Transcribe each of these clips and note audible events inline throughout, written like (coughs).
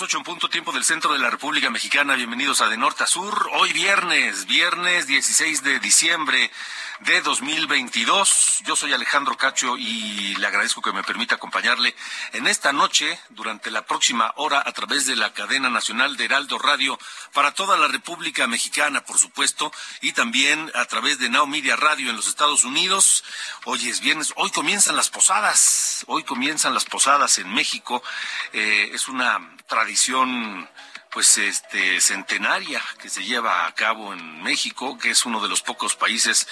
Las en punto tiempo del centro de la República Mexicana. Bienvenidos a De Norte a Sur. Hoy viernes, viernes 16 de diciembre de 2022. Yo soy Alejandro Cacho y le agradezco que me permita acompañarle en esta noche, durante la próxima hora, a través de la cadena nacional de Heraldo Radio para toda la República Mexicana, por supuesto, y también a través de Now Media Radio en los Estados Unidos. Hoy es viernes, hoy comienzan las posadas, hoy comienzan las posadas en México. Eh, es una tradición pues este centenaria que se lleva a cabo en México, que es uno de los pocos países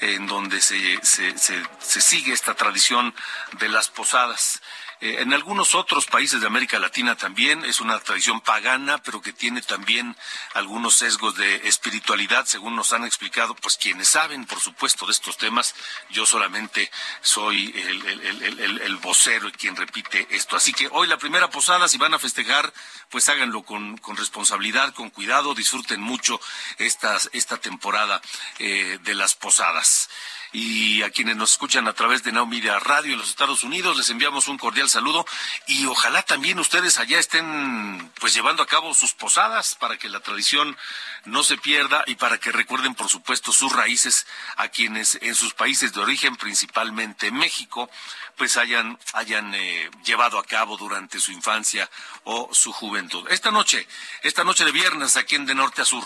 en donde se, se, se, se sigue esta tradición de las posadas. Eh, en algunos otros países de América Latina también es una tradición pagana, pero que tiene también algunos sesgos de espiritualidad, según nos han explicado, pues quienes saben, por supuesto, de estos temas. Yo solamente soy el, el, el, el, vocero y quien repite esto. Así que hoy la primera posada, si van a festejar, pues háganlo con, con responsabilidad, con cuidado, disfruten mucho esta temporada eh, de las posadas y a quienes nos escuchan a través de Now Media Radio en los Estados Unidos les enviamos un cordial saludo y ojalá también ustedes allá estén pues llevando a cabo sus posadas para que la tradición no se pierda y para que recuerden por supuesto sus raíces a quienes en sus países de origen principalmente México pues hayan hayan eh, llevado a cabo durante su infancia o su juventud. Esta noche, esta noche de viernes aquí en de norte a sur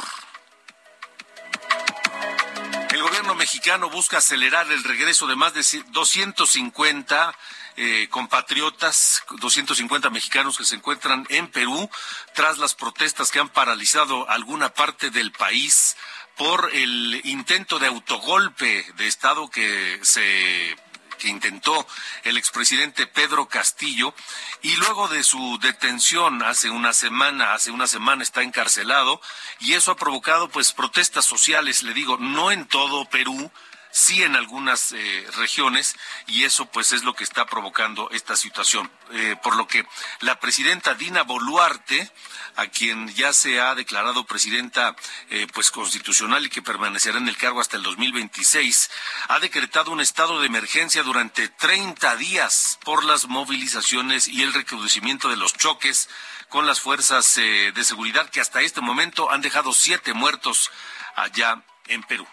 el gobierno mexicano busca acelerar el regreso de más de 250 eh, compatriotas, 250 mexicanos que se encuentran en Perú tras las protestas que han paralizado alguna parte del país por el intento de autogolpe de Estado que se que intentó el expresidente Pedro Castillo y luego de su detención hace una semana, hace una semana está encarcelado y eso ha provocado pues protestas sociales, le digo, no en todo Perú, sí en algunas eh, regiones y eso pues es lo que está provocando esta situación. Eh, por lo que la presidenta Dina Boluarte, a quien ya se ha declarado presidenta eh, pues constitucional y que permanecerá en el cargo hasta el 2026, ha decretado un estado de emergencia durante 30 días por las movilizaciones y el recrudecimiento de los choques con las fuerzas eh, de seguridad que hasta este momento han dejado siete muertos allá en Perú.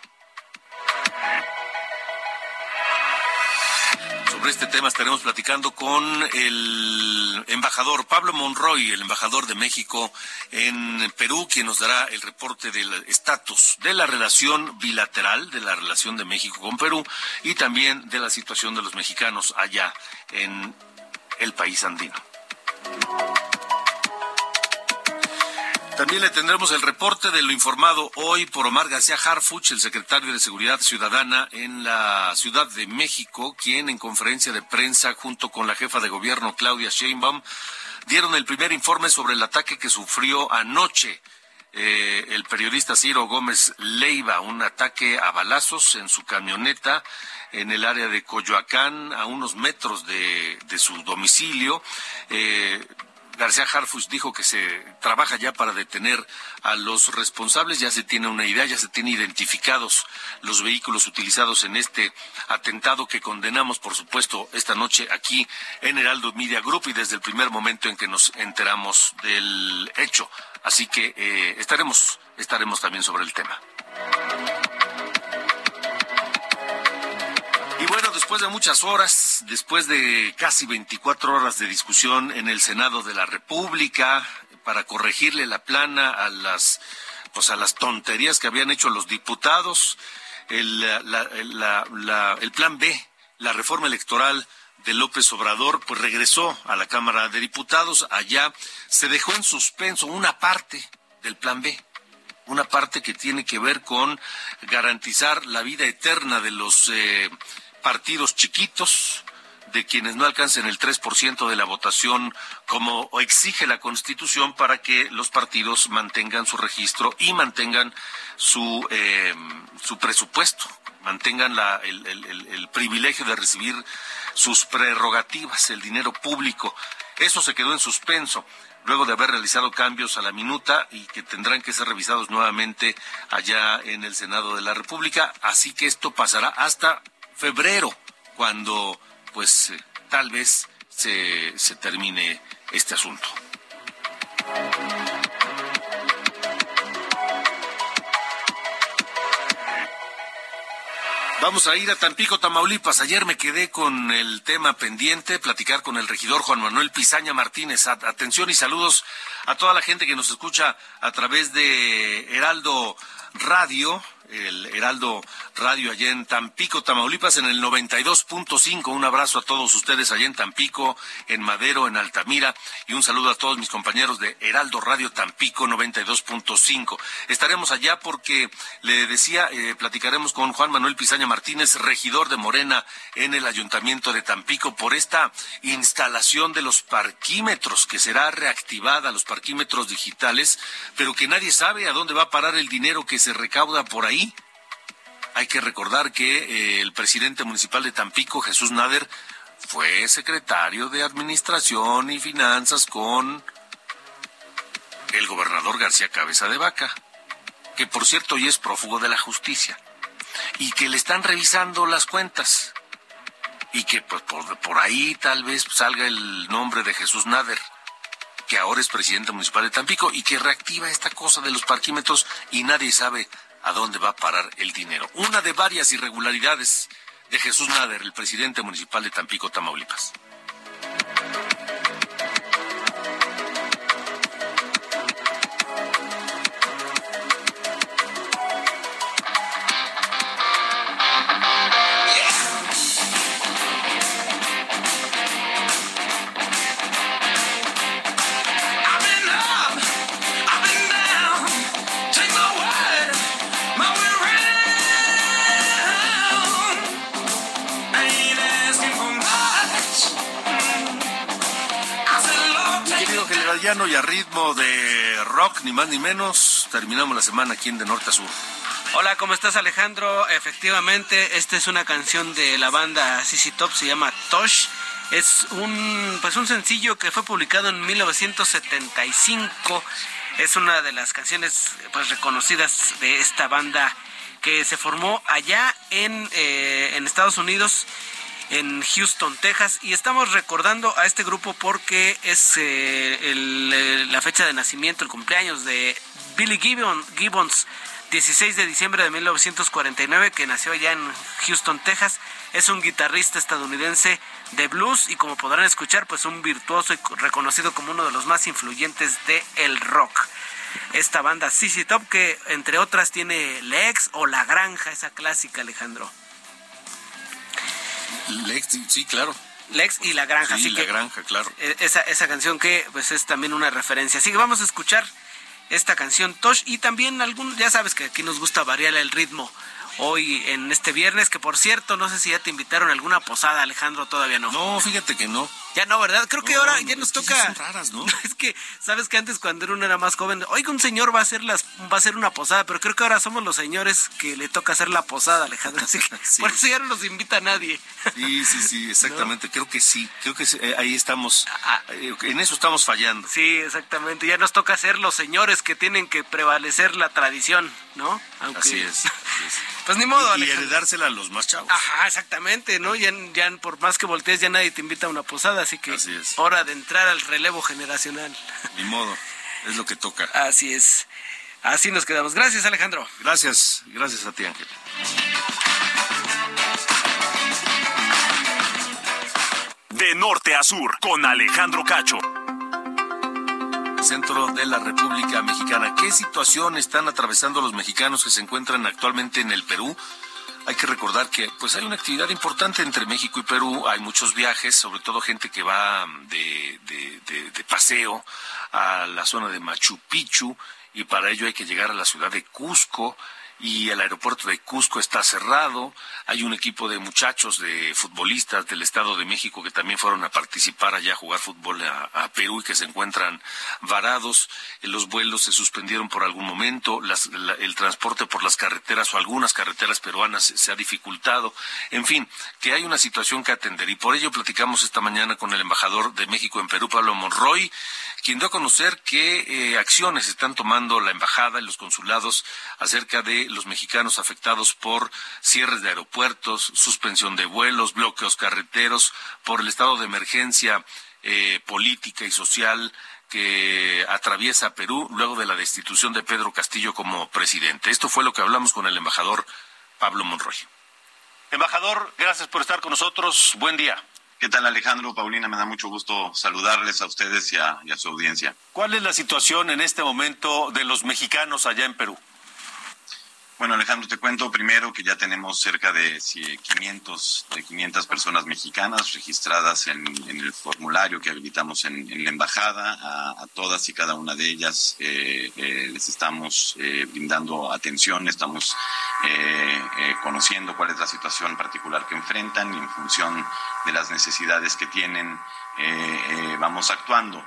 Sobre este tema estaremos platicando con el embajador Pablo Monroy, el embajador de México en Perú, quien nos dará el reporte del estatus de la relación bilateral, de la relación de México con Perú y también de la situación de los mexicanos allá en el país andino. También le tendremos el reporte de lo informado hoy por Omar García Harfuch, el secretario de Seguridad Ciudadana en la Ciudad de México, quien en conferencia de prensa junto con la jefa de gobierno Claudia Sheinbaum dieron el primer informe sobre el ataque que sufrió anoche eh, el periodista Ciro Gómez Leiva, un ataque a balazos en su camioneta en el área de Coyoacán, a unos metros de, su domicilio. Eh, García Harfuch dijo que se trabaja ya para detener a los responsables, ya se tiene una idea, ya se tiene identificados los vehículos utilizados en este atentado que condenamos, por supuesto, esta noche aquí en Heraldo Media Group y desde el primer momento en que nos enteramos del hecho. Así que eh, estaremos, estaremos también sobre el tema. Y bueno, después de muchas horas, después de casi 24 horas de discusión en el Senado de la República para corregirle la plana a las pues a las tonterías que habían hecho los diputados, el, el plan B, la reforma electoral de López Obrador, pues regresó a la Cámara de Diputados. Allá se dejó en suspenso una parte del plan B una parte que tiene que ver con garantizar la vida eterna de los eh, partidos chiquitos, de quienes no alcancen el 3% de la votación como exige la Constitución para que los partidos mantengan su registro y mantengan su, eh, su presupuesto, mantengan la, el, privilegio de recibir sus prerrogativas, el dinero público. Eso se quedó en suspenso luego de haber realizado cambios a la minuta y que tendrán que ser revisados nuevamente allá en el Senado de la República. Así que esto pasará hasta febrero, cuando pues eh, tal vez se, se termine este asunto. Vamos a ir a Tampico, Tamaulipas. Ayer me quedé con el tema pendiente, platicar con el regidor Juan Manuel Pizaña Martínez. Atención y saludos a toda la gente que nos escucha a través de Heraldo Radio, el Heraldo Radio allá en Tampico, Tamaulipas, en el 92.5. Un abrazo a todos ustedes allá en Tampico, en Madero, en Altamira, y un saludo a todos mis compañeros de Heraldo Radio Tampico 92.5. Estaremos allá porque, le decía, eh, platicaremos con Juan Manuel Pizaña Martínez, regidor de Morena en el Ayuntamiento de Tampico, por esta instalación de los parquímetros que será reactivada, los parquímetros digitales, pero que nadie sabe a dónde va a parar el dinero que se recauda por ahí. Hay que recordar que eh, el presidente municipal de Tampico, Jesús Nader, fue secretario de Administración y Finanzas con el gobernador García Cabeza de Vaca, que por cierto hoy es prófugo de la justicia, y que le están revisando las cuentas, y que pues, por, por ahí tal vez salga el nombre de Jesús Nader que ahora es presidente municipal de Tampico y que reactiva esta cosa de los parquímetros y nadie sabe a dónde va a parar el dinero. Una de varias irregularidades de Jesús Nader, el presidente municipal de Tampico, Tamaulipas. Y a ritmo de rock, ni más ni menos, terminamos la semana aquí en De Norte a Sur. Hola, ¿cómo estás Alejandro? Efectivamente, esta es una canción de la banda CC Top, se llama Tosh. Es un, pues un sencillo que fue publicado en 1975. Es una de las canciones pues reconocidas de esta banda que se formó allá en, eh, en Estados Unidos en Houston, Texas. Y estamos recordando a este grupo porque es eh, eh, la fecha de nacimiento, el cumpleaños de Billy Gibbons, 16 de diciembre de 1949, que nació allá en Houston, Texas. Es un guitarrista estadounidense de blues y como podrán escuchar, pues un virtuoso y reconocido como uno de los más influyentes de el rock. Esta banda CC Top que entre otras tiene Lex o La Granja, esa clásica Alejandro. Lex, sí, claro. Lex y La Granja. Sí, La Granja, claro. E, esa, esa canción que pues es también una referencia. Así que vamos a escuchar esta canción Tosh y también algún, ya sabes que aquí nos gusta variar el ritmo. Hoy en este viernes, que por cierto, no sé si ya te invitaron a alguna posada, Alejandro, todavía no. No, fíjate que no. Ya no, ¿verdad? Creo que ahora ya nos toca. son raras, ¿no? (laughs) Es que, sabes que antes cuando uno era más joven, oiga, un señor va a hacer las, va a hacer una posada, pero creo que ahora somos los señores que le toca hacer la posada, Alejandro. Así que (laughs) Sí. por eso ya no nos invita a nadie. Sí, sí, sí, (laughs) exactamente. Creo que sí. Creo que sí, eh, ahí estamos. Ah. eh, En eso estamos fallando. Sí, exactamente. Ya nos toca ser los señores que tienen que prevalecer la tradición, ¿no? Aunque- Así es. así es. Pues ni modo, Y, y Alejandro. heredársela a los más chavos. Ajá, exactamente, ¿no? Ya, ya por más que voltees, ya nadie te invita a una posada, así que Así es. hora de entrar al relevo generacional. Ni modo. Es lo que toca. Así es. Así nos quedamos. Gracias, Alejandro. Gracias. Gracias a ti, Ángel. De norte a sur, con Alejandro Cacho. Centro de la República Mexicana. ¿Qué situación están atravesando los mexicanos que se encuentran actualmente en el Perú? Hay que recordar que pues hay una actividad importante entre México y Perú, hay muchos viajes, sobre todo gente que va de, de- de- paseo a la zona de Machu Picchu y para ello hay que llegar a la ciudad de Cusco y el aeropuerto de Cusco está cerrado. Hay un equipo de muchachos, de futbolistas del Estado de México que también fueron a participar allá a jugar fútbol a, Perú y que se encuentran varados. Eh, Los vuelos se suspendieron por algún momento. Las- la- el transporte por las carreteras o algunas carreteras peruanas se ha dificultado. En fin, que hay una situación que atender y por ello platicamos esta mañana con el embajador de México en Perú, Pablo Monroy, quien dio a conocer qué eh, acciones están tomando la embajada y los consulados acerca de los mexicanos afectados por cierres de aeropuertos, suspensión de vuelos, bloqueos carreteros, por el estado de emergencia eh, política y social que atraviesa Perú luego de la destitución de Pedro Castillo como presidente. Esto fue lo que hablamos con el embajador Pablo Monroy. Embajador, gracias por estar con nosotros. Buen día. ¿Qué tal Alejandro, Paulina? Me da mucho gusto saludarles a ustedes y a, y a su audiencia. ¿Cuál es la situación en este momento de los mexicanos allá en Perú? Bueno, Alejandro, te cuento primero que ya tenemos cerca de sí, 500, de 500 personas mexicanas registradas en, el formulario que habilitamos en, la embajada. A, todas y cada una de ellas eh, eh, les estamos eh, brindando atención, estamos eh, conociendo cuál es la situación particular que enfrentan y en función de las necesidades que tienen vamos actuando.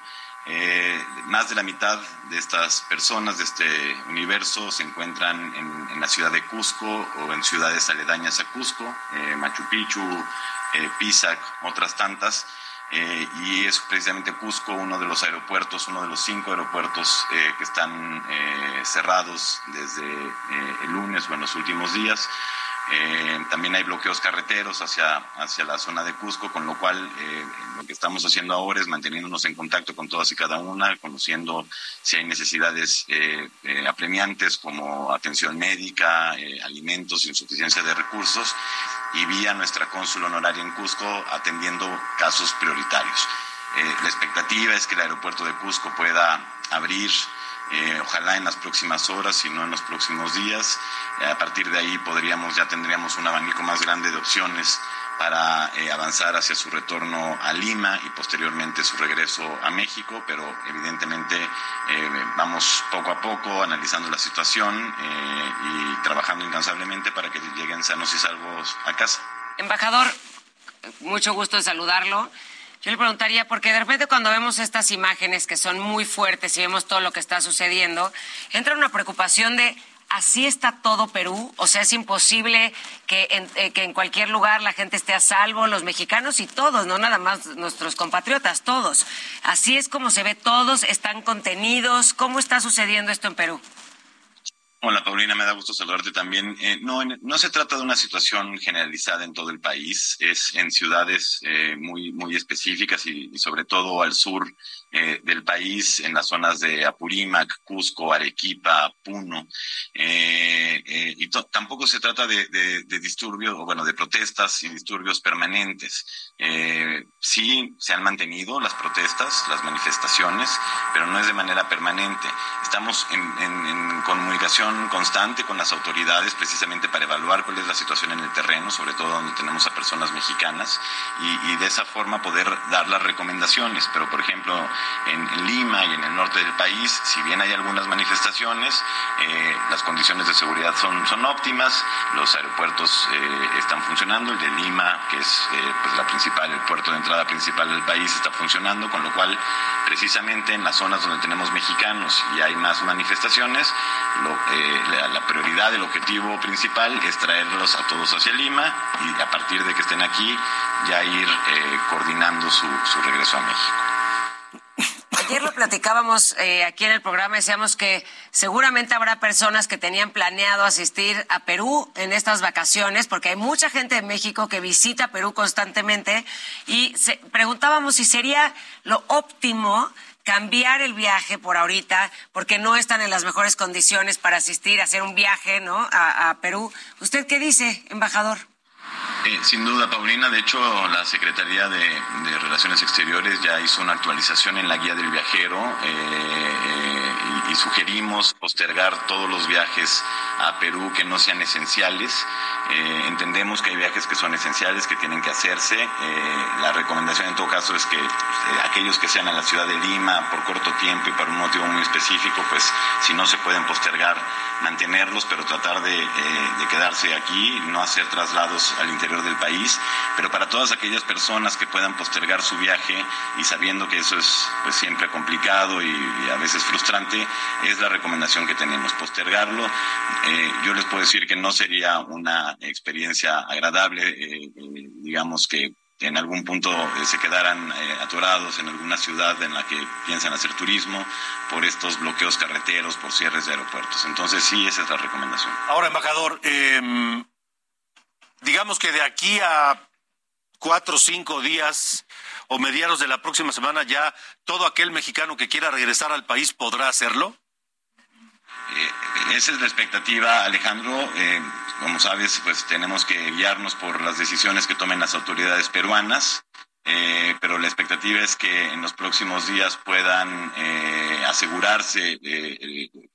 Eh, más de la mitad de estas personas de este universo se encuentran en, en la ciudad de Cusco o en ciudades aledañas a Cusco, eh, Machu Picchu, eh, Pisac, otras tantas. Eh, y es precisamente Cusco uno de los aeropuertos, uno de los cinco aeropuertos eh, que están cerrados desde el lunes o en los últimos días. Eh, también hay bloqueos carreteros hacia, hacia la zona de Cusco, con lo cual eh, lo que estamos haciendo ahora es manteniéndonos en contacto con todas y cada una, conociendo si hay necesidades eh, eh, apremiantes como atención médica, eh, alimentos, insuficiencia de recursos, y vía nuestra cónsul honoraria en Cusco atendiendo casos prioritarios. Eh, la expectativa es que el aeropuerto de Cusco pueda abrir eh, ojalá en las próximas horas, si no en los próximos días. Eh, a partir de ahí podríamos, ya tendríamos un abanico más grande de opciones para eh, avanzar hacia su retorno a Lima y posteriormente su regreso a México, pero evidentemente eh, vamos poco a poco analizando la situación y trabajando incansablemente para que lleguen sanos y salvos a casa. Embajador, mucho gusto en saludarlo. Yo le preguntaría, porque de repente cuando vemos estas imágenes que son muy fuertes y vemos todo lo que está sucediendo, entra una preocupación de, ¿así está todo Perú? O sea, es imposible que en, eh, que en cualquier lugar la gente esté a salvo, los mexicanos y todos, no nada más nuestros compatriotas, todos. Así es como se ve, todos están contenidos. ¿Cómo está sucediendo esto en Perú? Hola Paulina, me da gusto saludarte también. Eh, no, se trata de una situación generalizada en todo el país, es en ciudades eh, muy, muy específicas y sobre todo al sur eh, del país, en las zonas de Apurímac, Cusco, Arequipa, Puno. Eh, eh, y tampoco se trata de, de, de disturbios, bueno, de protestas y disturbios permanentes. Eh, sí se han mantenido las protestas, las manifestaciones, pero no es de manera permanente. Estamos en, en- en comunicación constante con las autoridades precisamente para evaluar cuál es la situación en el terreno, sobre todo donde tenemos a personas mexicanas, y, de esa forma poder dar las recomendaciones. Pero, por ejemplo, en, Lima y en el norte del país, si bien hay algunas manifestaciones, eh, las condiciones de seguridad son, son óptimas, los aeropuertos eh, están funcionando, el de Lima, que es eh, pues la principal, el puerto de entrada principal del país, está funcionando, con lo cual precisamente en las zonas donde tenemos mexicanos y hay más manifestaciones, eh, la, prioridad, el objetivo principal es traerlos a todos hacia Lima y a partir de que estén aquí ya ir coordinando su, regreso a México. Ayer lo platicábamos eh, aquí en el programa, decíamos que seguramente habrá personas que tenían planeado asistir a Perú en estas vacaciones, porque hay mucha gente de México que visita Perú constantemente, y preguntábamos si sería lo óptimo cambiar el viaje por ahorita, porque no están en las mejores condiciones para asistir hacer un viaje, ¿no? A Perú. ¿Usted qué dice, embajador? Eh, sin duda, Paulina. De hecho, la Secretaría de, Relaciones Exteriores ya hizo una actualización en la guía del viajero eh, eh, y, sugerimos postergar todos los viajes a Perú que no sean esenciales. entendemos que hay viajes que son esenciales, que tienen que hacerse. la recomendación en todo caso es que aquellos que sean a la ciudad de Lima por corto tiempo y para un motivo muy específico, pues si no se pueden postergar, mantenerlos, pero tratar de, de quedarse aquí, no hacer traslados al interior del país, pero para todas aquellas personas que puedan postergar su viaje y sabiendo que eso es pues, siempre complicado y, a veces frustrante, es la recomendación que tenemos, postergarlo. Eh, yo les puedo decir que no sería una experiencia agradable, eh, eh, digamos que en algún punto se quedaran atorados en alguna ciudad en la que piensan hacer turismo por estos bloqueos carreteros, por cierres de aeropuertos. Entonces sí, esa es la recomendación. Ahora, embajador, eh, digamos que de aquí a cuatro o cinco días o mediados de la próxima semana ya todo aquel mexicano que quiera regresar al país podrá hacerlo? Eh, esa es la expectativa, Alejandro. Eh, como sabes, pues tenemos que guiarnos por las decisiones que tomen las autoridades peruanas, eh, pero la expectativa es que en los próximos días puedan asegurarse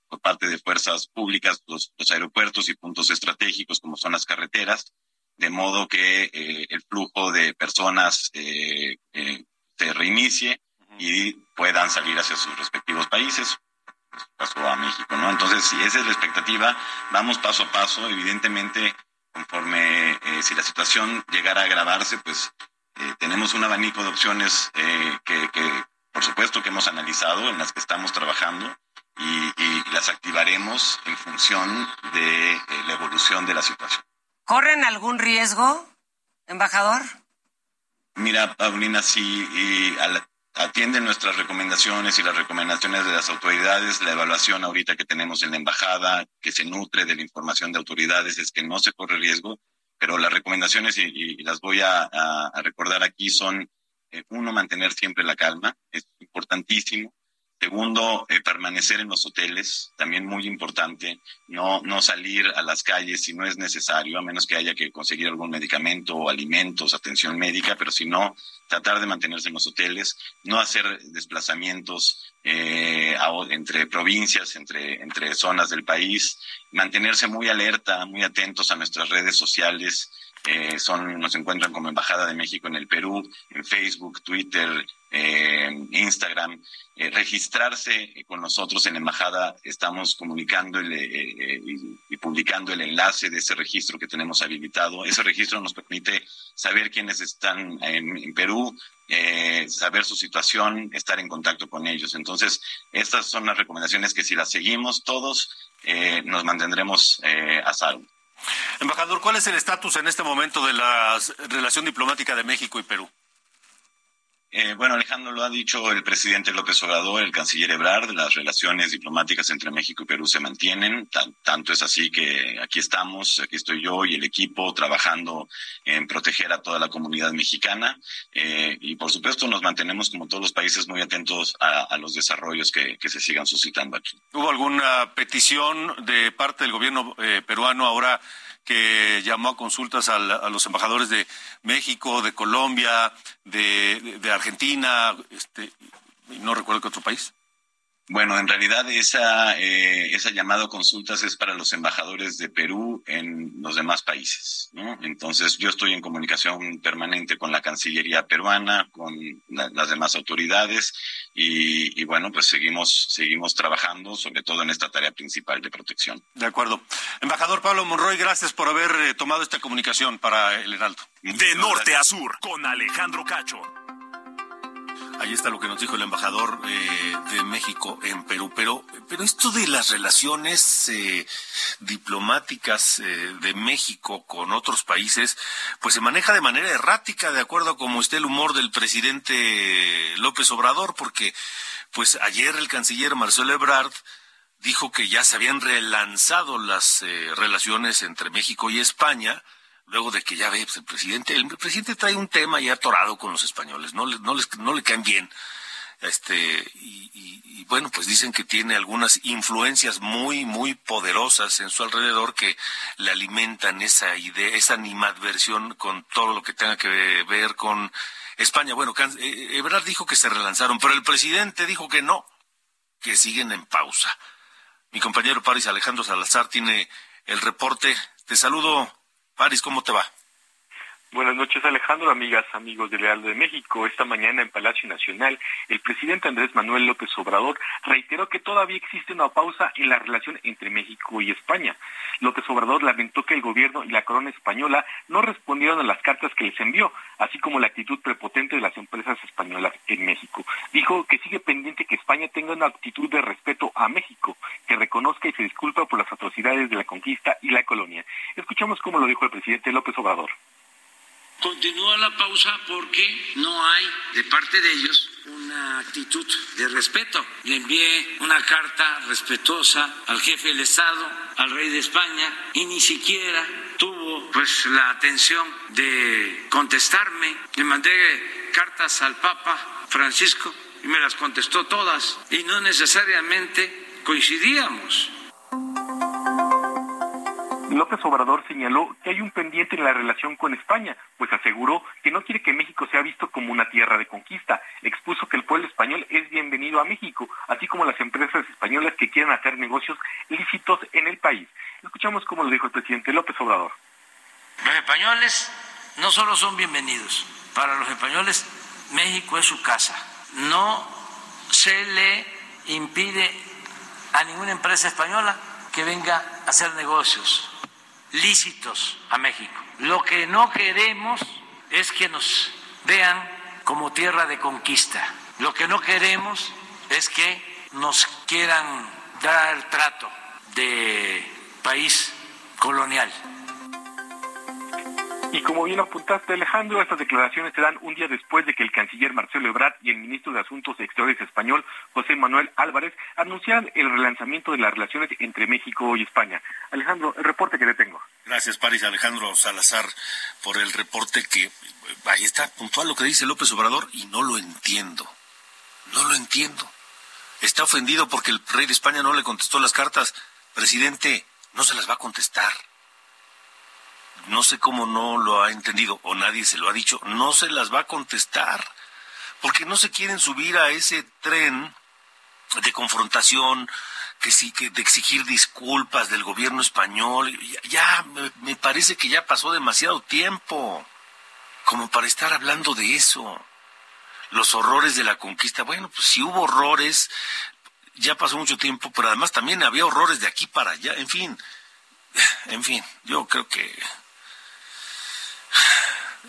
por parte de fuerzas públicas los aeropuertos y puntos estratégicos como son las carreteras de modo que el flujo de personas se reinicie y puedan salir hacia sus respectivos países. Pasó a México, ¿no? Entonces, si esa es la expectativa, vamos paso a paso. Evidentemente, conforme si la situación llegara a agravarse, pues tenemos un abanico de opciones que, por supuesto, que hemos analizado, en las que estamos trabajando y, y las activaremos en función de la evolución de la situación. ¿Corren algún riesgo, embajador? Mira, Paulina, si atienden nuestras recomendaciones y las recomendaciones de las autoridades, la evaluación ahorita que tenemos en la embajada, que se nutre de la información de autoridades, es que no se corre riesgo, pero las recomendaciones, y, las voy a, recordar aquí, son, eh, uno, mantener siempre la calma, es importantísimo. Segundo, eh, permanecer en los hoteles, también muy importante, no, no salir a las calles si no es necesario, a menos que haya que conseguir algún medicamento o alimentos, atención médica, pero si no, tratar de mantenerse en los hoteles, no hacer desplazamientos eh, entre provincias, entre, entre zonas del país, mantenerse muy alerta, muy atentos a nuestras redes sociales, eh, son, nos encuentran como Embajada de México en el Perú, en Facebook, Twitter, eh, Instagram, eh, registrarse con nosotros en la embajada. Estamos comunicando y, publicando el enlace de ese registro que tenemos habilitado. Ese registro nos permite saber quiénes están en, Perú, saber su situación, estar en contacto con ellos. Entonces, estas son las recomendaciones que si las seguimos todos, nos mantendremos a salvo. Embajador, ¿cuál es el estatus en este momento de la relación diplomática de México y Perú? Eh, bueno, Alejandro, lo ha dicho el presidente López Obrador, el canciller Ebrard, las relaciones diplomáticas entre México y Perú se mantienen. tanto es así que aquí estamos, aquí estoy yo y el equipo trabajando en proteger a toda la comunidad mexicana. Eh, y por supuesto nos mantenemos, como todos los países, muy atentos a, los desarrollos que, se sigan suscitando aquí. ¿Hubo alguna petición de parte del gobierno eh, peruano ahora? Que llamó a consultas a, los embajadores de México, de Colombia, de, Argentina, este, no recuerdo qué otro país. Bueno, en realidad esa, eh, esa llamada consultas es para los embajadores de Perú en los demás países, ¿no? Entonces yo estoy en comunicación permanente con la Cancillería peruana, con las demás autoridades y, bueno, pues seguimos, seguimos trabajando sobre todo en esta tarea principal de protección. De acuerdo. Embajador Pablo Monroy, gracias por haber eh, tomado esta comunicación para el Heraldo. De norte a sur, con Alejandro Cacho. Ahí está lo que nos dijo el embajador eh, de México en Perú. Pero, pero esto de las relaciones eh, diplomáticas eh, de México con otros países, pues se maneja de manera errática, de acuerdo a cómo esté el humor del presidente López Obrador, porque pues ayer el canciller Marcelo Ebrard dijo que ya se habían relanzado las relaciones entre México y España luego de que ya ve pues, el presidente, el presidente trae un tema ya atorado con los españoles, no, no, les, no le caen bien. Este, y, bueno, pues dicen que tiene algunas influencias muy, muy poderosas en su alrededor que le alimentan esa idea, esa animadversión con todo lo que tenga que ver con España. Bueno, eh, Ebrard dijo que se relanzaron, pero el presidente dijo que no, que siguen en pausa. Mi compañero Paris Alejandro Salazar tiene el reporte. Te saludo, Paris, ¿cómo te va? Buenas noches, Alejandro, amigas, amigos del Real de México. Esta mañana en Palacio Nacional, el presidente Andrés Manuel López Obrador reiteró que todavía existe una pausa en la relación entre México y España. López Obrador lamentó que el gobierno y la corona española no respondieron a las cartas que les envió, así como la actitud prepotente de las empresas españolas en México. Dijo que sigue pendiente que España tenga una actitud de respeto a México, que reconozca y se disculpa por las atrocidades de la conquista y la colonia. Escuchamos cómo lo dijo el presidente López Obrador. Continúa la pausa porque no hay de parte de ellos una actitud de respeto. Le envié una carta respetuosa al jefe del Estado, al rey de España, y ni siquiera tuvo pues la atención de contestarme. Le mandé cartas al Papa Francisco y me las contestó todas y no necesariamente coincidíamos. López Obrador señaló que hay un pendiente en la relación con España, pues aseguró que no quiere que México sea visto como una tierra de conquista. Expuso que el pueblo español es bienvenido a México, así como las empresas españolas que quieran hacer negocios lícitos en el país. Escuchamos cómo lo dijo el presidente López Obrador. Los españoles no solo son bienvenidos, para los españoles México es su casa. No se le impide a ninguna empresa española que venga a hacer negocios lícitos a México. Lo que no queremos es que nos vean como tierra de conquista. Lo que no queremos es que nos quieran dar trato de país colonial. Y como bien apuntaste, Alejandro, estas declaraciones se dan un día después de que el canciller Marcelo Ebrard y el ministro de Asuntos Exteriores español, José Manuel Álvarez, anunciaran el relanzamiento de las relaciones entre México y España. Alejandro, el reporte que le tengo. Gracias, París Alejandro Salazar, por el reporte que ahí está puntual lo que dice López Obrador y no lo entiendo. No lo entiendo. Está ofendido porque el rey de España no le contestó las cartas. Presidente, no se las va a contestar no sé cómo no lo ha entendido o nadie se lo ha dicho, no se las va a contestar, porque no se quieren subir a ese tren de confrontación, que sí, que de exigir disculpas del gobierno español. Ya, me, parece que ya pasó demasiado tiempo como para estar hablando de eso. Los horrores de la conquista. Bueno, pues si hubo horrores, ya pasó mucho tiempo, pero además también había horrores de aquí para allá. En fin, en fin, yo creo que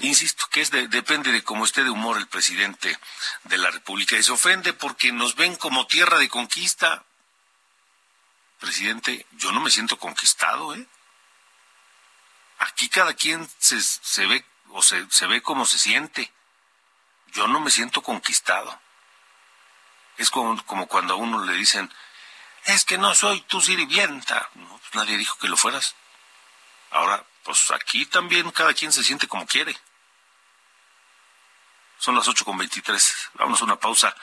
Insisto que es depende de cómo esté de humor el presidente de la República. Y se ofende porque nos ven como tierra de conquista. Presidente, yo no me siento conquistado, ¿eh? Aquí cada quien se, se ve o se, se ve como se siente. Yo no me siento conquistado. Es como, como cuando a uno le dicen, es que no soy tu sirvienta. No, pues nadie dijo que lo fueras. Ahora, pues aquí también cada quien se siente como quiere. Son las ocho con veintitrés. Vamos a una pausa.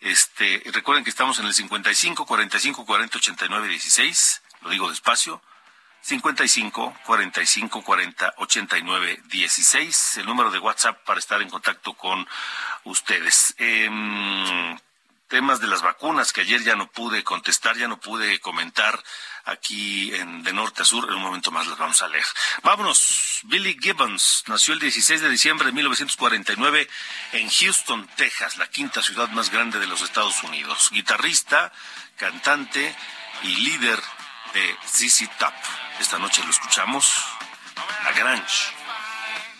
Este, recuerden que estamos en el 55 45 40 89 16. Lo digo despacio. 55 45 40 89 16. El número de WhatsApp para estar en contacto con ustedes. Eh, temas de las vacunas que ayer ya no pude contestar, ya no pude comentar aquí en de norte a sur. En un momento más las vamos a leer. Vámonos. Billy Gibbons nació el 16 de diciembre de 1949 en Houston, Texas, la quinta ciudad más grande de los Estados Unidos. Guitarrista, cantante y líder de ZZ Top. Esta noche lo escuchamos. La Grange.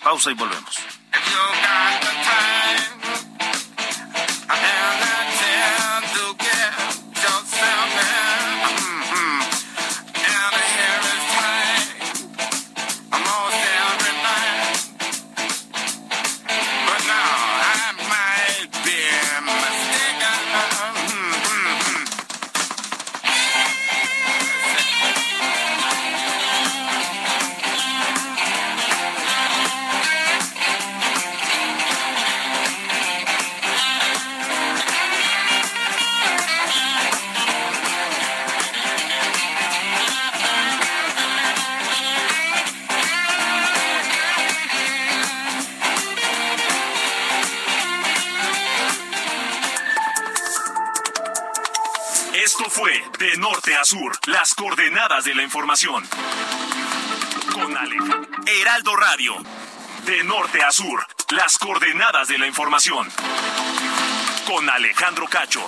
Pausa y volvemos. Información. Con Aleja. Heraldo Radio. De Norte a Sur, las coordenadas de la información. Con Alejandro Cacho.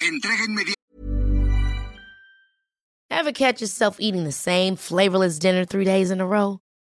Entrega inmediata. Ever catch yourself eating the same flavorless dinner three days in a row?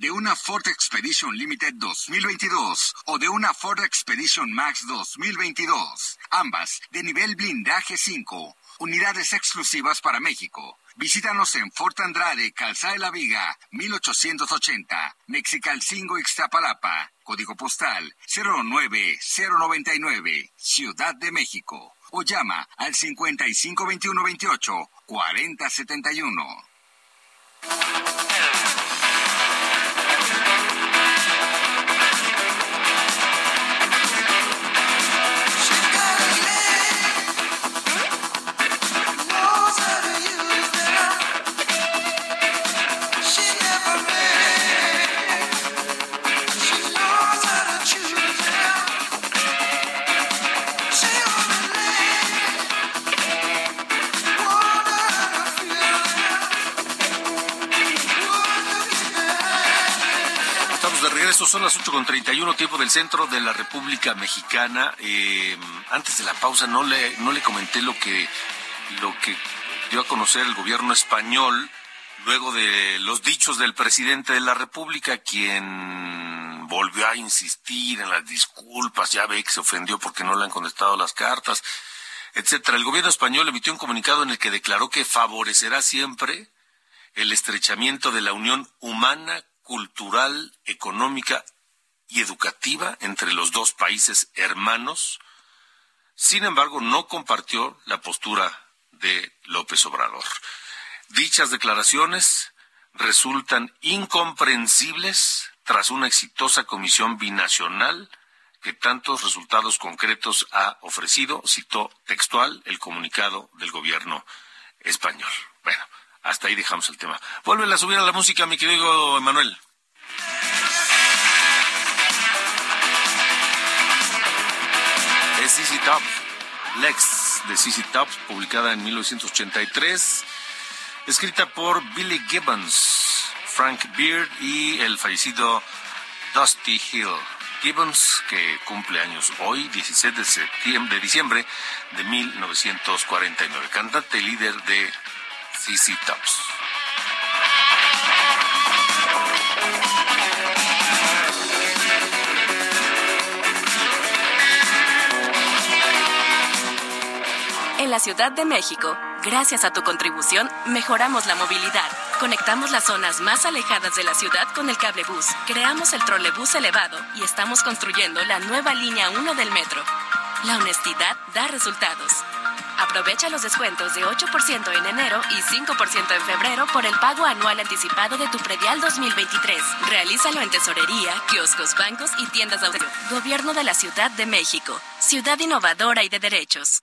De una Ford Expedition Limited 2022 o de una Ford Expedition Max 2022, ambas de nivel blindaje 5, unidades exclusivas para México. Visítanos en Fort Andrade, Calzada de la Viga, 1880, Mexicalcingo, Ixtapalapa, código postal 09099, Ciudad de México. O llama al 552128 4071. Las 8 con 31 tiempo del centro de la República Mexicana. Eh, antes de la pausa no le, no le comenté lo que, lo que dio a conocer el gobierno español luego de los dichos del presidente de la República, quien volvió a insistir en las disculpas, ya ve que se ofendió porque no le han contestado las cartas, etcétera. El gobierno español emitió un comunicado en el que declaró que favorecerá siempre el estrechamiento de la unión humana, cultural, económica y educativa entre los dos países hermanos. Sin embargo, no compartió la postura de López Obrador. Dichas declaraciones resultan incomprensibles tras una exitosa comisión binacional que tantos resultados concretos ha ofrecido, citó textual el comunicado del gobierno español. Bueno, hasta ahí dejamos el tema. Vuelve a subir a la música, mi querido Emanuel. CC Top, Lex de CC Top, publicada en 1983, escrita por Billy Gibbons, Frank Beard y el fallecido Dusty Hill. Gibbons, que cumple años hoy, 17 de, septiembre, de diciembre de 1949, cantante líder de CC Tops. La Ciudad de México, Gracias a tu contribución, mejoramos la movilidad. Conectamos las zonas más alejadas de la ciudad con el cablebús. Creamos el trolebús elevado y estamos construyendo la nueva línea 1 del metro. La honestidad da resultados. Aprovecha los descuentos de 8% en enero y 5% en febrero por el pago anual anticipado de tu predial 2023. Realízalo en tesorería, kioscos, bancos y tiendas de Gobierno de la Ciudad de México. Ciudad innovadora y de derechos.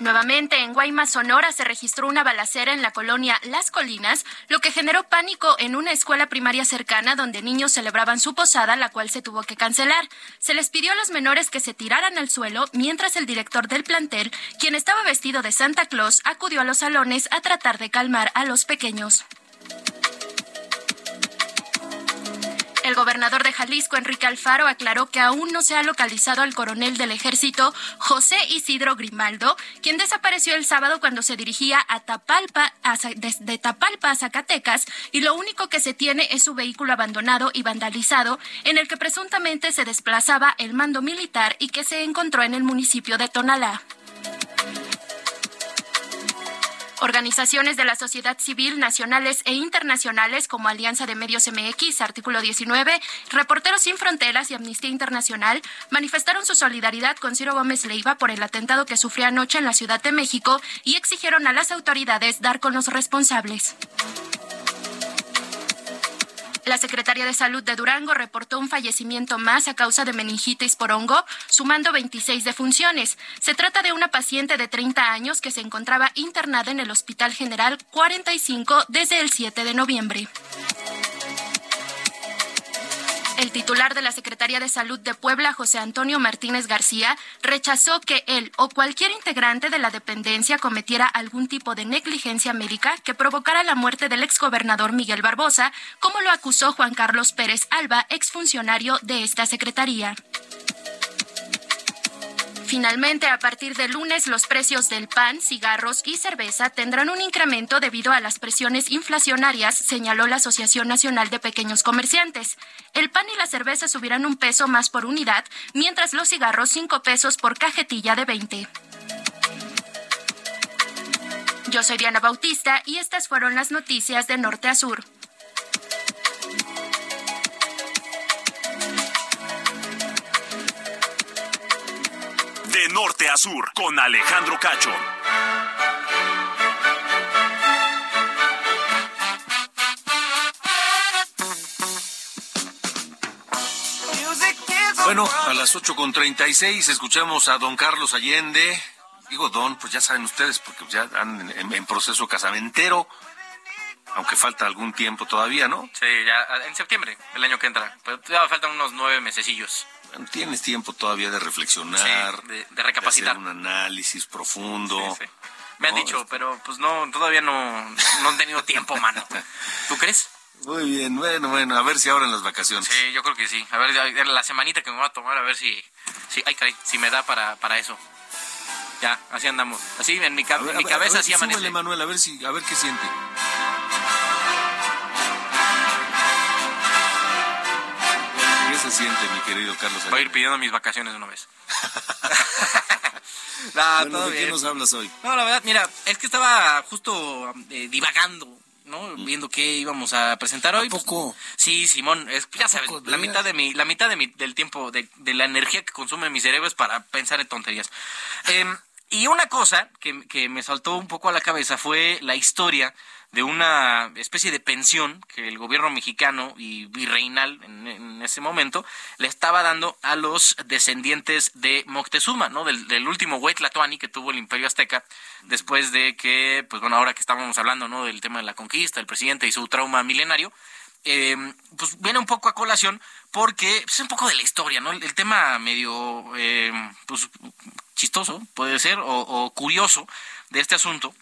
Nuevamente, en Guaymas, Sonora, se registró una balacera en la colonia Las Colinas, lo que generó pánico en una escuela primaria cercana donde niños celebraban su posada, la cual se tuvo que cancelar. Se les pidió a los menores que se tiraran al suelo, mientras el director del plantel, quien estaba vestido de Santa Claus, acudió a los salones a tratar de calmar a los pequeños. El gobernador de Jalisco, Enrique Alfaro, aclaró que aún no se ha localizado al coronel del ejército José Isidro Grimaldo, quien desapareció el sábado cuando se dirigía a Tapalpa, desde Tapalpa a Zacatecas, y lo único que se tiene es su vehículo abandonado y vandalizado, en el que presuntamente se desplazaba el mando militar y que se encontró en el municipio de Tonalá. Organizaciones de la sociedad civil nacionales e internacionales como Alianza de Medios MX, artículo 19, Reporteros Sin Fronteras y Amnistía Internacional manifestaron su solidaridad con Ciro Gómez Leiva por el atentado que sufrió anoche en la Ciudad de México y exigieron a las autoridades dar con los responsables. La Secretaría de Salud de Durango reportó un fallecimiento más a causa de meningitis por hongo, sumando 26 defunciones. Se trata de una paciente de 30 años que se encontraba internada en el Hospital General 45 desde el 7 de noviembre. El titular de la Secretaría de Salud de Puebla, José Antonio Martínez García, rechazó que él o cualquier integrante de la dependencia cometiera algún tipo de negligencia médica que provocara la muerte del exgobernador Miguel Barbosa, como lo acusó Juan Carlos Pérez Alba, exfuncionario de esta secretaría. Finalmente, a partir de lunes, los precios del pan, cigarros y cerveza tendrán un incremento debido a las presiones inflacionarias, señaló la Asociación Nacional de Pequeños Comerciantes. El pan y la cerveza subirán un peso más por unidad, mientras los cigarros cinco pesos por cajetilla de 20. Yo soy Diana Bautista y estas fueron las noticias de Norte a Sur. Norte a sur, con Alejandro Cacho. Bueno, a las 8.36 escuchamos a don Carlos Allende. Digo don, pues ya saben ustedes, porque ya están en, en proceso casamentero. Aunque falta algún tiempo todavía, ¿no? Sí, ya en septiembre, el año que entra. Pero ya faltan unos nueve mesecillos. Tienes tiempo todavía de reflexionar, Sí, de, de recapacitar. de hacer un análisis profundo. Sí, sí. Me han No, dicho, pero pues no, todavía no, no han tenido tiempo, mano. ¿Tú crees? Muy bien, bueno, bueno, a ver si ahora en las vacaciones. Sí, yo creo que sí. A ver, la semanita que me voy a tomar, a ver si, si, ay, caray, si me da para, para eso. Ya, así andamos. Así en mi, ver, mi a ver, cabeza ver, así amanece. Manuel, a ver si, a ver qué siente. Se siente, mi querido Carlos? Voy a ir pidiendo mis vacaciones de una vez. (laughs) No, Bueno, todo ¿De qué bien. nos hablas hoy? No, la verdad, mira, es que estaba justo eh, divagando, ¿no? Viendo qué íbamos a presentar hoy. Pues, poco? sí, Simón, es, ya sabes, la mitad de mi, la mitad de mi, del tiempo, de, de la energía que consume mi cerebro es para pensar en tonterías. (laughs) Em, y una cosa que, que me saltó un poco a la cabeza fue la historia de una especie de pensión que el gobierno mexicano y virreinal en, ese momento le estaba dando a los descendientes de Moctezuma, ¿no? Del, último Huaytlatoani que tuvo el Imperio Azteca después de que, pues bueno, ahora que estábamos hablando, ¿no? Del tema de la conquista, el presidente y su trauma milenario, eh, pues viene un poco a colación porque pues, es un poco de la historia, ¿no? El, el tema medio, eh, pues, chistoso, puede ser, o, o curioso de este asunto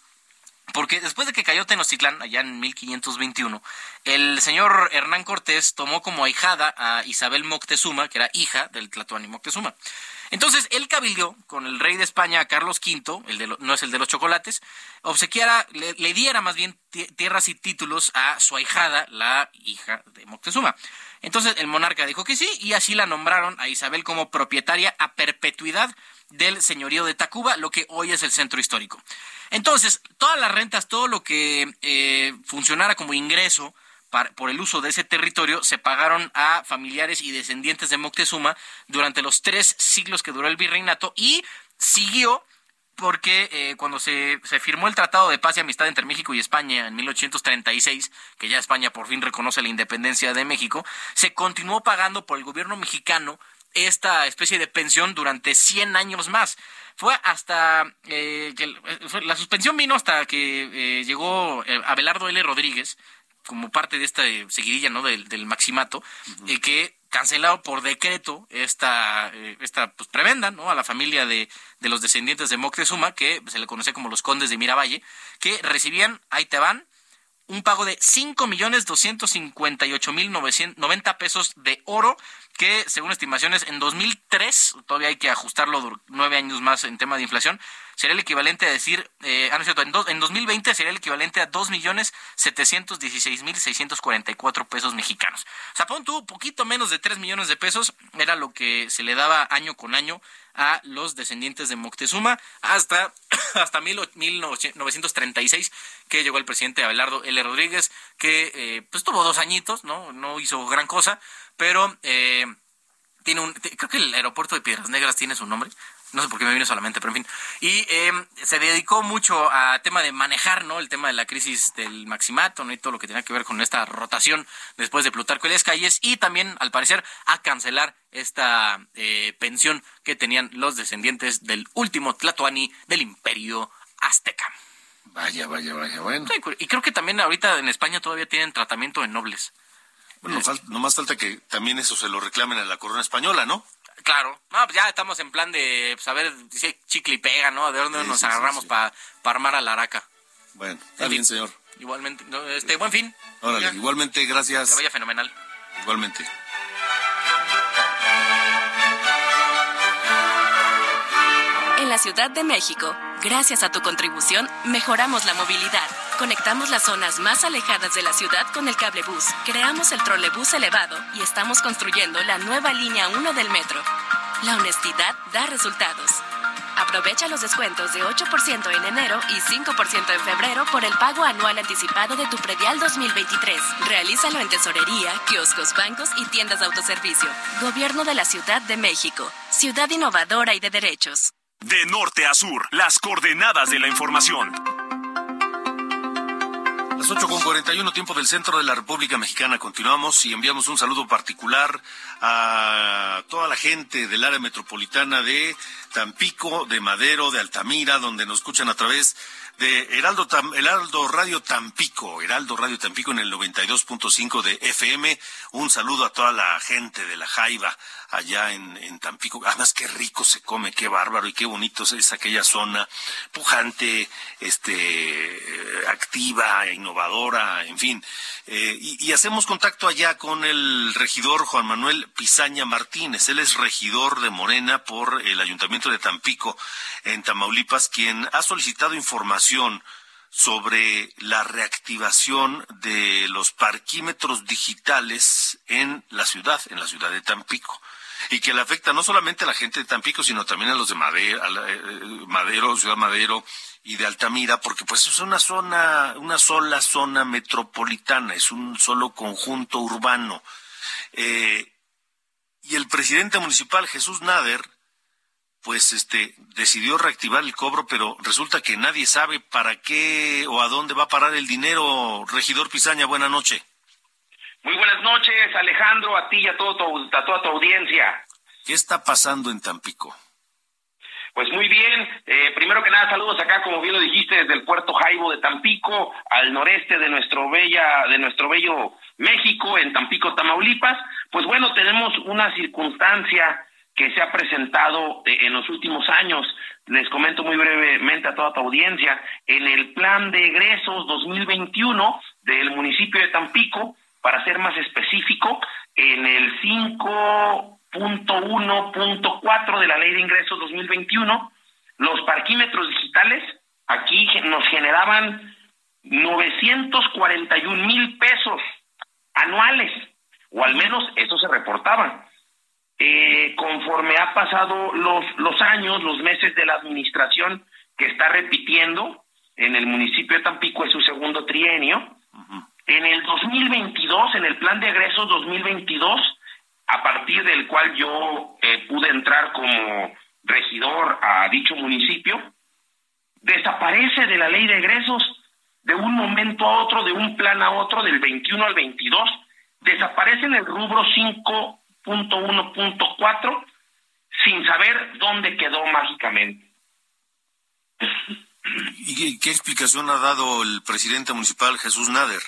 porque después de que cayó Tenochtitlán, allá en 1521, el señor Hernán Cortés tomó como ahijada a Isabel Moctezuma, que era hija del Tlatoani Moctezuma. Entonces, él cabildió con el rey de España, Carlos V, el no es el de los chocolates, obsequiara, le diera más bien tierras y títulos a su ahijada, la hija de Moctezuma. Entonces, el monarca dijo que sí, y así la nombraron a Isabel como propietaria a perpetuidad del señorío de Tacuba, lo que hoy es el centro histórico. Entonces, todas las rentas, todo lo que eh, funcionara como ingreso por el uso de ese territorio se pagaron a familiares y descendientes de Moctezuma durante los tres siglos que duró el virreinato y siguió porque eh, cuando se, se, firmó el Tratado de Paz y Amistad entre México y España en 1836, que ya España por fin reconoce la independencia de México, se continuó pagando por el gobierno mexicano esta especie de pensión durante 100 años más. Fue hasta eh, que la suspensión vino hasta que eh, llegó eh, Abelardo L. Rodríguez como parte de esta seguidilla no del, maximato que cancelado por decreto esta esta pues, prebenda no a la familia de, de los descendientes de Moctezuma que se le conoce como los condes de Miravalle que recibían ahí te van un pago de cinco millones doscientos cincuenta y ocho mil noventa pesos de oro que según estimaciones en 2003, todavía hay que ajustarlo nueve años más en tema de inflación, sería el equivalente a decir, eh, ah, no cierto, en, en 2020 sería el equivalente a dos millones setecientos dieciséis mil seiscientos cuarenta y cuatro pesos mexicanos. O sea, pon tú, poquito menos de tres millones de pesos era lo que se le daba año con año a los descendientes de Moctezuma hasta, (coughs) hasta 1936 que llegó el presidente Abelardo L. Rodríguez, que eh, pues tuvo dos añitos, ¿no? No hizo gran cosa, pero eh, tiene un, creo que el aeropuerto de Piedras Negras tiene su nombre, no sé por qué me vino solamente, pero en fin. Y eh, se dedicó mucho a tema de manejar, ¿no? El tema de la crisis del maximato, ¿no? Y todo lo que tenía que ver con esta rotación después de Plutarco y las calles. Y también, al parecer, a cancelar esta eh, pensión que tenían los descendientes del último Tlatoani del Imperio Azteca. Vaya, vaya, vaya, bueno. Y creo que también ahorita en España todavía tienen tratamiento de nobles. Bueno, no más falta que también eso se lo reclamen a la corona española, ¿no? Claro, no, pues ya estamos en plan de saber pues, si chicle y pega, ¿no? De dónde nos agarramos para armar a la araca. Bueno, está bien, señor. Igualmente, este, buen fin. Órale, igualmente, gracias. Que vaya fenomenal. Igualmente. En la Ciudad de México, gracias a tu contribución, mejoramos la movilidad. Conectamos las zonas más alejadas de la ciudad con el cablebús, creamos el trolebús elevado y estamos construyendo la nueva línea 1 del metro. La honestidad da resultados. Aprovecha los descuentos de 8% en enero y 5% en febrero por el pago anual anticipado de tu predial 2023. Realízalo en tesorería, kioscos, bancos y tiendas de autoservicio. Gobierno de la Ciudad de México. Ciudad innovadora y de derechos. De norte a sur, las coordenadas de la información. Las 8 con 41 tiempo del centro de la República Mexicana. Continuamos y enviamos un saludo particular a toda la gente del área metropolitana de Tampico, de Madero, de Altamira, donde nos escuchan a través de Heraldo, Heraldo Radio Tampico, Heraldo Radio Tampico en el 92.5 de FM. Un saludo a toda la gente de la Jaiba allá en, en Tampico. Además, qué rico se come, qué bárbaro y qué bonito es aquella zona pujante, este, innovadora, en fin. Eh, y, y, hacemos contacto allá con el regidor Juan Manuel Pizaña Martínez. Él es regidor de Morena por el Ayuntamiento de Tampico, en Tamaulipas, quien ha solicitado información sobre la reactivación de los parquímetros digitales en la ciudad, en la ciudad de Tampico y que le afecta no solamente a la gente de Tampico, sino también a los de Madero, a eh, Madero, Ciudad Madero y de Altamira, porque pues es una zona, una sola zona metropolitana, es un solo conjunto urbano. Eh, y el presidente municipal, Jesús Nader, pues este decidió reactivar el cobro, pero resulta que nadie sabe para qué o a dónde va a parar el dinero. Regidor Pizaña, buena noche. Muy buenas noches, Alejandro, a ti y a, todo a toda tu audiencia. ¿Qué está pasando en Tampico? Pues muy bien, eh, primero que nada saludos acá, como bien lo dijiste, desde el puerto Jaibo de Tampico, al noreste de nuestro bella, de nuestro bello México, en Tampico, Tamaulipas. Pues bueno, tenemos una circunstancia que se ha presentado eh, en los últimos años. Les comento muy brevemente a toda tu audiencia, en el plan de egresos 2021 del municipio de Tampico, para ser más específico, en el 5.1.4 de la Ley de Ingresos 2021, los parquímetros digitales aquí nos generaban 941 mil pesos anuales, o al menos eso se reportaba. Eh, conforme ha pasado los, los años, los meses de la administración que está repitiendo en el municipio de Tampico es su segundo trienio, en el 2022, en el plan de egresos 2022, a partir del cual yo eh, pude entrar como regidor a dicho municipio, desaparece de la ley de egresos de un momento a otro, de un plan a otro, del 21 al 22, desaparece en el rubro 5.1.4 sin saber dónde quedó mágicamente. ¿Y qué explicación ha dado el presidente municipal Jesús Nader?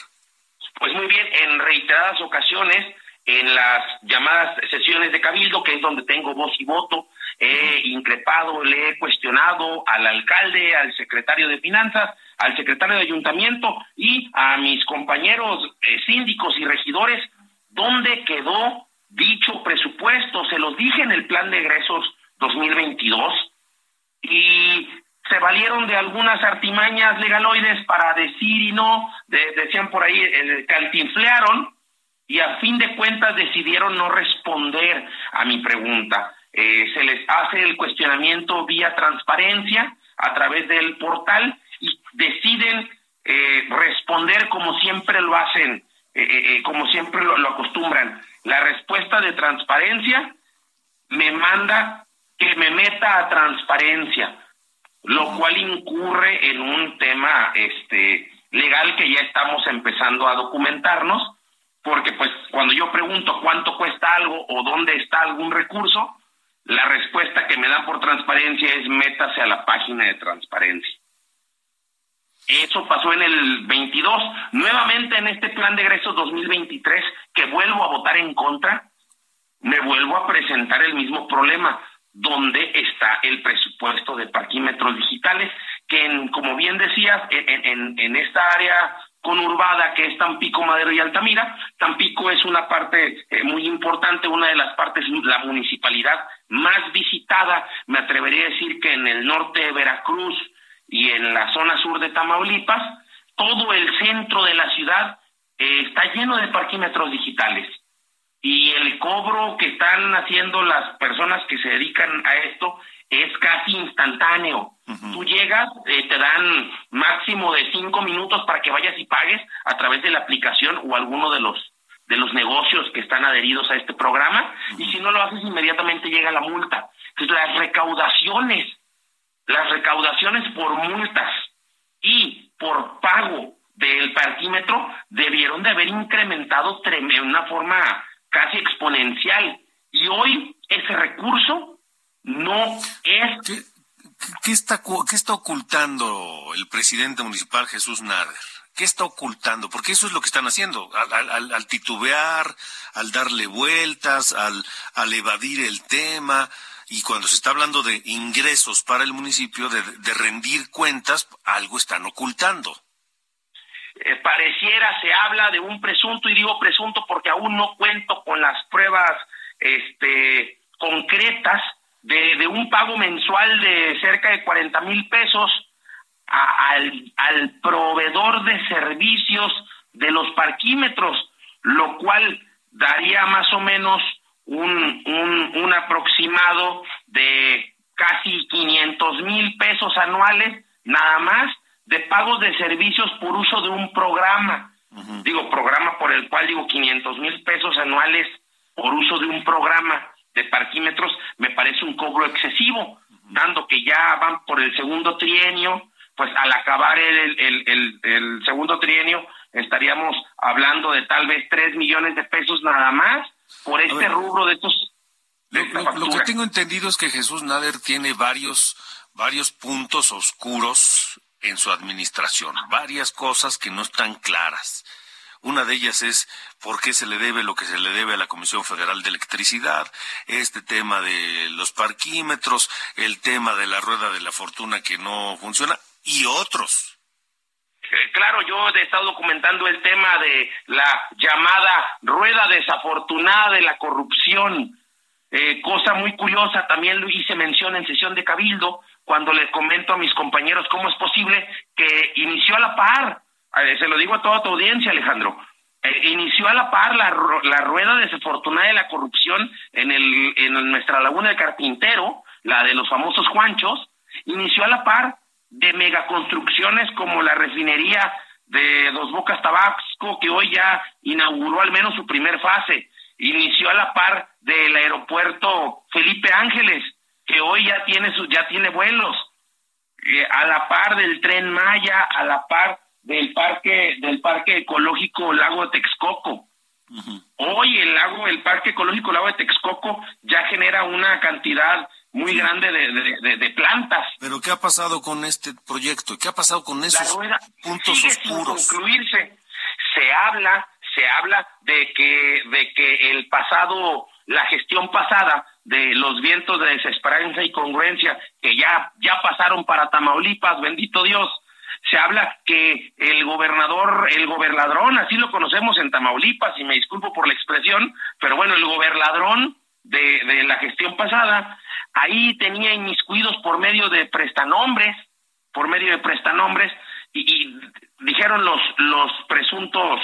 Pues muy bien, en reiteradas ocasiones, en las llamadas sesiones de cabildo, que es donde tengo voz y voto, he increpado, le he cuestionado al alcalde, al secretario de finanzas, al secretario de ayuntamiento y a mis compañeros eh, síndicos y regidores, ¿dónde quedó dicho presupuesto? Se los dije en el plan de egresos 2022 y se valieron de algunas artimañas legaloides para decir y no, decían por ahí, el, cantinflearon y a fin de cuentas decidieron no responder a mi pregunta. Eh, se les hace el cuestionamiento vía transparencia a través del portal y deciden eh, responder como siempre lo hacen, eh, como siempre lo acostumbran. La respuesta de transparencia me manda que me meta a transparencia lo cual incurre en un tema este legal que ya estamos empezando a documentarnos, porque pues cuando yo pregunto cuánto cuesta algo o dónde está algún recurso, la respuesta que me dan por transparencia es métase a la página de transparencia. Eso pasó en el 22. Nuevamente en este plan de egresos 2023, que vuelvo a votar en contra, me vuelvo a presentar el mismo problema dónde está el presupuesto de parquímetros digitales, que como bien decías, en, en, esta área conurbada que es Tampico, Madero y Altamira. Tampico es una parte eh, muy importante, una de las partes, la municipalidad más visitada, me atrevería a decir que en el norte de Veracruz y en la zona sur de Tamaulipas, todo el centro de la ciudad eh, está lleno de parquímetros digitales y el cobro que están haciendo las personas que se dedican a esto es casi instantáneo. Tú llegas, eh, te dan máximo de cinco minutos para que vayas y pagues a través de la aplicación o alguno de los de los negocios que están adheridos a este programa y si no lo haces inmediatamente llega la multa. Entonces las recaudaciones, las recaudaciones por multas y por pago del parquímetro debieron de haber incrementado de una forma casi exponencial. Y hoy ese recurso no es... ¿Qué, está, ¿Qué está ocultando el presidente municipal Jesús Nader? ¿Qué está ocultando? Porque eso es lo que están haciendo, al, titubear, al darle vueltas, al, al, evadir el tema. Y cuando se está hablando de ingresos para el municipio, de, de rendir cuentas, algo están ocultando. Eh, pareciera, se habla de un presunto, y digo presunto porque aún no cuento con las pruebas este, concretas de, un pago mensual de cerca de 40 mil pesos al, al proveedor de servicios de los parquímetros, lo cual daría más o menos un, un, un aproximado de casi 500 mil pesos anuales, nada más, de pagos de servicios por uso de un programa. Digo, programa por el cual digo 500 mil pesos anuales por uso de un programa de parquímetros, me parece un cobro excesivo, dando que ya van por el segundo trienio, pues al acabar el, el, el, segundo trienio estaríamos hablando de tal vez 3 millones de pesos nada más por este rubro de estos... lo, que tengo entendido es que Jesús Nader tiene varios, varios puntos oscuros en su administración, varias cosas que no están claras. Una de ellas es por qué se le debe lo que se le debe a la Comisión Federal de Electricidad, este tema de los parquímetros, el tema de la rueda de la fortuna que no funciona y otros. Eh, claro, yo he estado documentando el tema de la llamada rueda desafortunada de la corrupción. Eh, cosa muy curiosa, también lo hice mención en sesión de Cabildo, cuando les comento a mis compañeros cómo es posible que inició a la par, eh, se lo digo a toda tu audiencia, Alejandro, inició a la par la, la, rueda desafortunada de la corrupción en, el, en nuestra laguna de Carpintero, la de los famosos Juanchos, inició a la par de megaconstrucciones como la refinería de Dos Bocas Tabasco, que hoy ya inauguró al menos su primer fase, inició a la par del aeropuerto Felipe Ángeles, que hoy ya tiene su, ya tiene vuelos, eh, a la par del tren Maya, a la par del parque del parque ecológico Lago de Texcoco. Hoy el lago, el parque ecológico Lago de Texcoco ya genera una cantidad muy grande de, de, plantas. Pero ¿qué ha pasado con este proyecto? ¿Qué ha pasado con esos puntos oscuros? concluirse. Se habla, se habla de que, de que el pasado, la gestión pasada de los vientos de desesperanza y congruencia que ya, ya pasaron para Tamaulipas, bendito Dios, se habla que el gobernador, el gobernadrón, así lo conocemos en Tamaulipas, y me disculpo por la expresión, pero bueno, el gobernadrón de, de la gestión pasada Ahí tenía inmiscuidos por medio de prestanombres, por medio de prestanombres, y, y dijeron los, los presuntos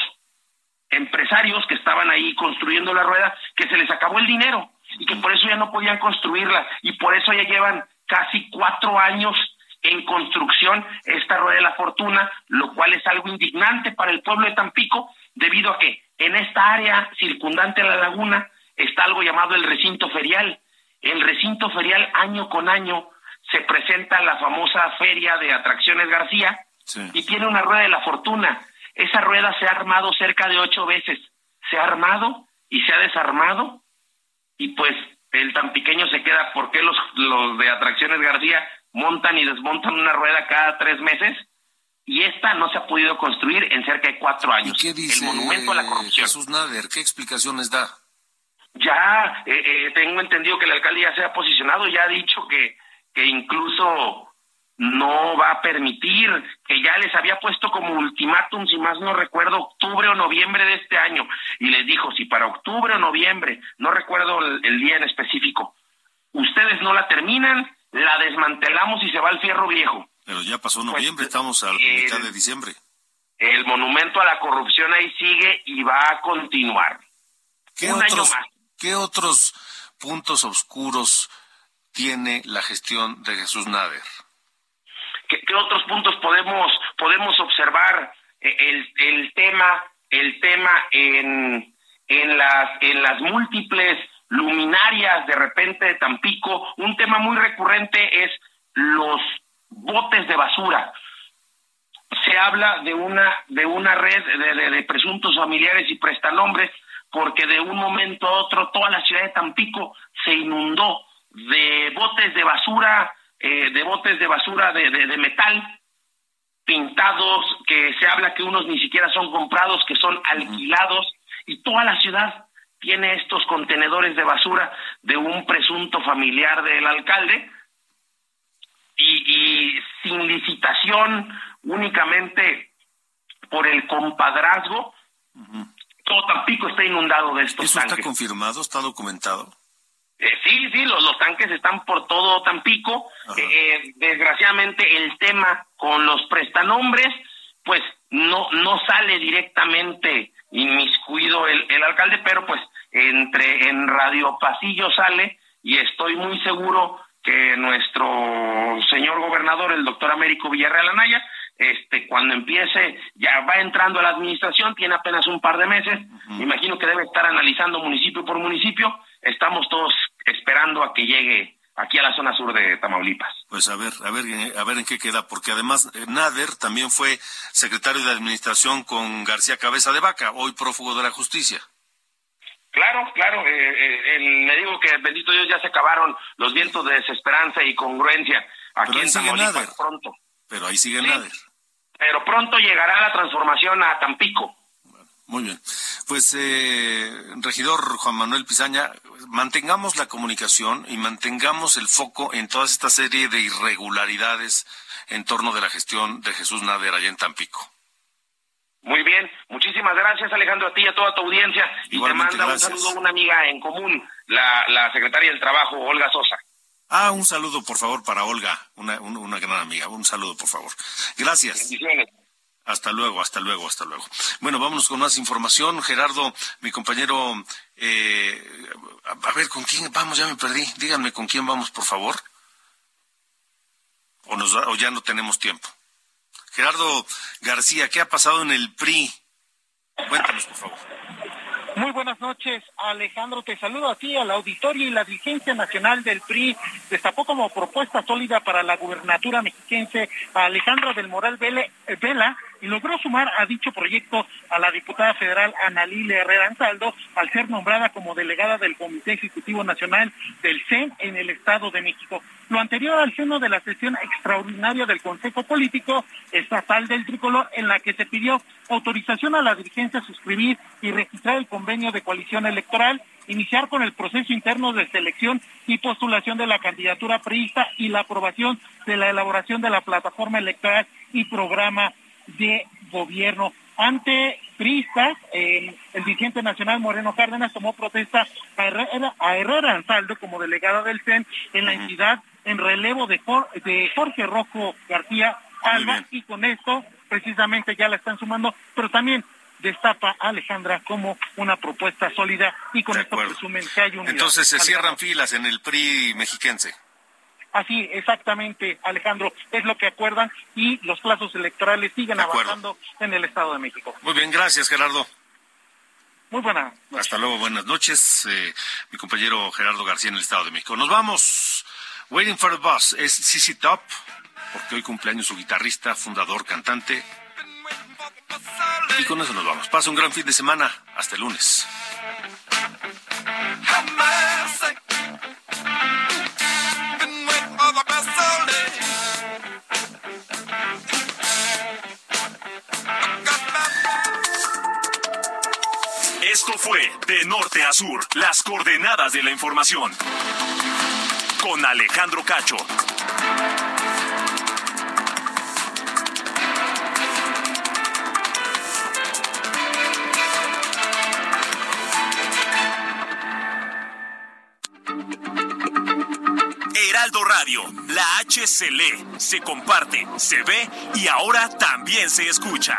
empresarios que estaban ahí construyendo la rueda que se les acabó el dinero y que por eso ya no podían construirla y por eso ya llevan casi cuatro años en construcción esta rueda de la fortuna, lo cual es algo indignante para el pueblo de Tampico, debido a que en esta área circundante a la laguna está algo llamado el recinto ferial, el recinto ferial año con año se presenta la famosa feria de atracciones García y tiene una rueda de la fortuna. Esa rueda se ha armado cerca de ocho veces. Se ha armado y se ha desarmado y pues el tan pequeño se queda porque los, los de atracciones García montan y desmontan una rueda cada tres meses y esta no se ha podido construir en cerca de cuatro años. qué dice el monumento a la corrupción. Jesús Nader, ¿qué explicaciones da? ya eh, eh, tengo entendido que el alcalde ya se ha posicionado, ya ha dicho que, que incluso no va a permitir, que ya les había puesto como ultimátum, si más no recuerdo, octubre o noviembre de este año, y les dijo, si para octubre o noviembre, no recuerdo el, día en específico, ustedes no la terminan, la desmantelamos y se va al fierro viejo. Pero ya pasó pues, noviembre, estamos a la mitad de diciembre. El monumento a la corrupción ahí sigue y va a continuar. ¿Qué Un año más. ¿Qué otros puntos oscuros tiene la gestión de Jesús Nader? ¿Qué, otros puntos podemos podemos observar eh, el, el tema el tema en, en las en las múltiples luminarias de repente de Tampico un tema muy recurrente es los botes de basura. Se habla de una de una red de, de presuntos familiares y prestanombres porque de un momento a otro toda la ciudad de Tampico se inundó de botes de basura, eh, de botes de basura de, de, metal pintados, que se habla que unos ni siquiera son comprados, que son alquilados, y toda la ciudad tiene estos contenedores de basura de un presunto familiar del alcalde, y, y sin licitación, únicamente por el compadrazgo, todo Tampico está inundado de estos ¿Eso está confirmado? ¿Está documentado? Eh, sí, sí, los, los, tanques están por todo Tampico. Eh, desgraciadamente el tema con los prestanombres, pues no, no sale directamente inmiscuido el, el alcalde, pero pues entre en Radio Pasillo sale y estoy muy seguro que nuestro señor gobernador, el doctor Américo Villarreal Anaya, este, cuando empiece, ya va entrando a la administración, tiene apenas un par de meses, me imagino que debe estar analizando municipio por municipio, estamos todos esperando a que llegue aquí a la zona sur de Tamaulipas. Pues a ver, a ver, a ver en qué queda, porque además eh, Nader también fue secretario de administración con García Cabeza de Vaca, hoy prófugo de la justicia. Claro, claro, eh, eh, le digo que bendito Dios ya se acabaron los vientos de desesperanza y congruencia aquí en Tamaulipas pronto. Pero ahí sigue Nader pero pronto llegará la transformación a Tampico. Muy bien. Pues, eh, regidor Juan Manuel Pizaña, mantengamos la comunicación y mantengamos el foco en toda esta serie de irregularidades en torno de la gestión de Jesús Nader allá en Tampico. Muy bien, muchísimas gracias Alejandro a ti y a toda tu audiencia. Y te manda un saludo a una amiga en común, la, la secretaria del Trabajo, Olga Sosa. Ah, un saludo por favor para Olga, una, una gran amiga. Un saludo por favor. Gracias. Bendiciones. Hasta luego, hasta luego, hasta luego. Bueno, vámonos con más información. Gerardo, mi compañero, eh, a, ver, ¿con quién vamos? Ya me perdí. Díganme con quién vamos, por favor. O, nos, o ya no tenemos tiempo. Gerardo García, ¿qué ha pasado en el PRI? Cuéntanos, por favor. Muy buenas noches, Alejandro. Te saludo a ti, al auditorio y la dirigencia nacional del PRI destapó como propuesta sólida para la gubernatura mexiquense a Alejandro del Moral Vela y logró sumar a dicho proyecto a la diputada federal Analile Herrera Ansaldo al ser nombrada como delegada del Comité Ejecutivo Nacional del CEN en el Estado de México. Lo anterior al seno de la sesión extraordinaria del Consejo Político Estatal del Tricolor en la que se pidió autorización a la dirigencia a suscribir y registrar el convenio de coalición electoral iniciar con el proceso interno de selección y postulación de la candidatura priista y la aprobación de la elaboración de la plataforma electoral y programa de gobierno. Ante Pristas, el dirigente nacional Moreno Cárdenas tomó protesta a Herrera, a Herrera Ansaldo como delegada del CEN en la entidad en relevo de, de Jorge Rojo García Alba y con esto precisamente ya la están sumando, pero también destapa a Alejandra como una propuesta sólida y con esto presumen que hay un... Entonces se cierran filas en el PRI mexiquense. Así, exactamente, Alejandro, es lo que acuerdan y los plazos electorales siguen avanzando en el Estado de México. Muy bien, gracias, Gerardo. Muy buena. Hasta luego, buenas noches. Eh, mi compañero Gerardo García en el Estado de México. Nos vamos. Waiting for the Bus es CC Top, porque hoy cumpleaños su guitarrista, fundador, cantante. Y con eso nos vamos. Pasa un gran fin de semana. Hasta el lunes. Esto fue De Norte a Sur, las coordenadas de la información. Con Alejandro Cacho. Heraldo Radio, la H se lee, se comparte, se ve y ahora también se escucha.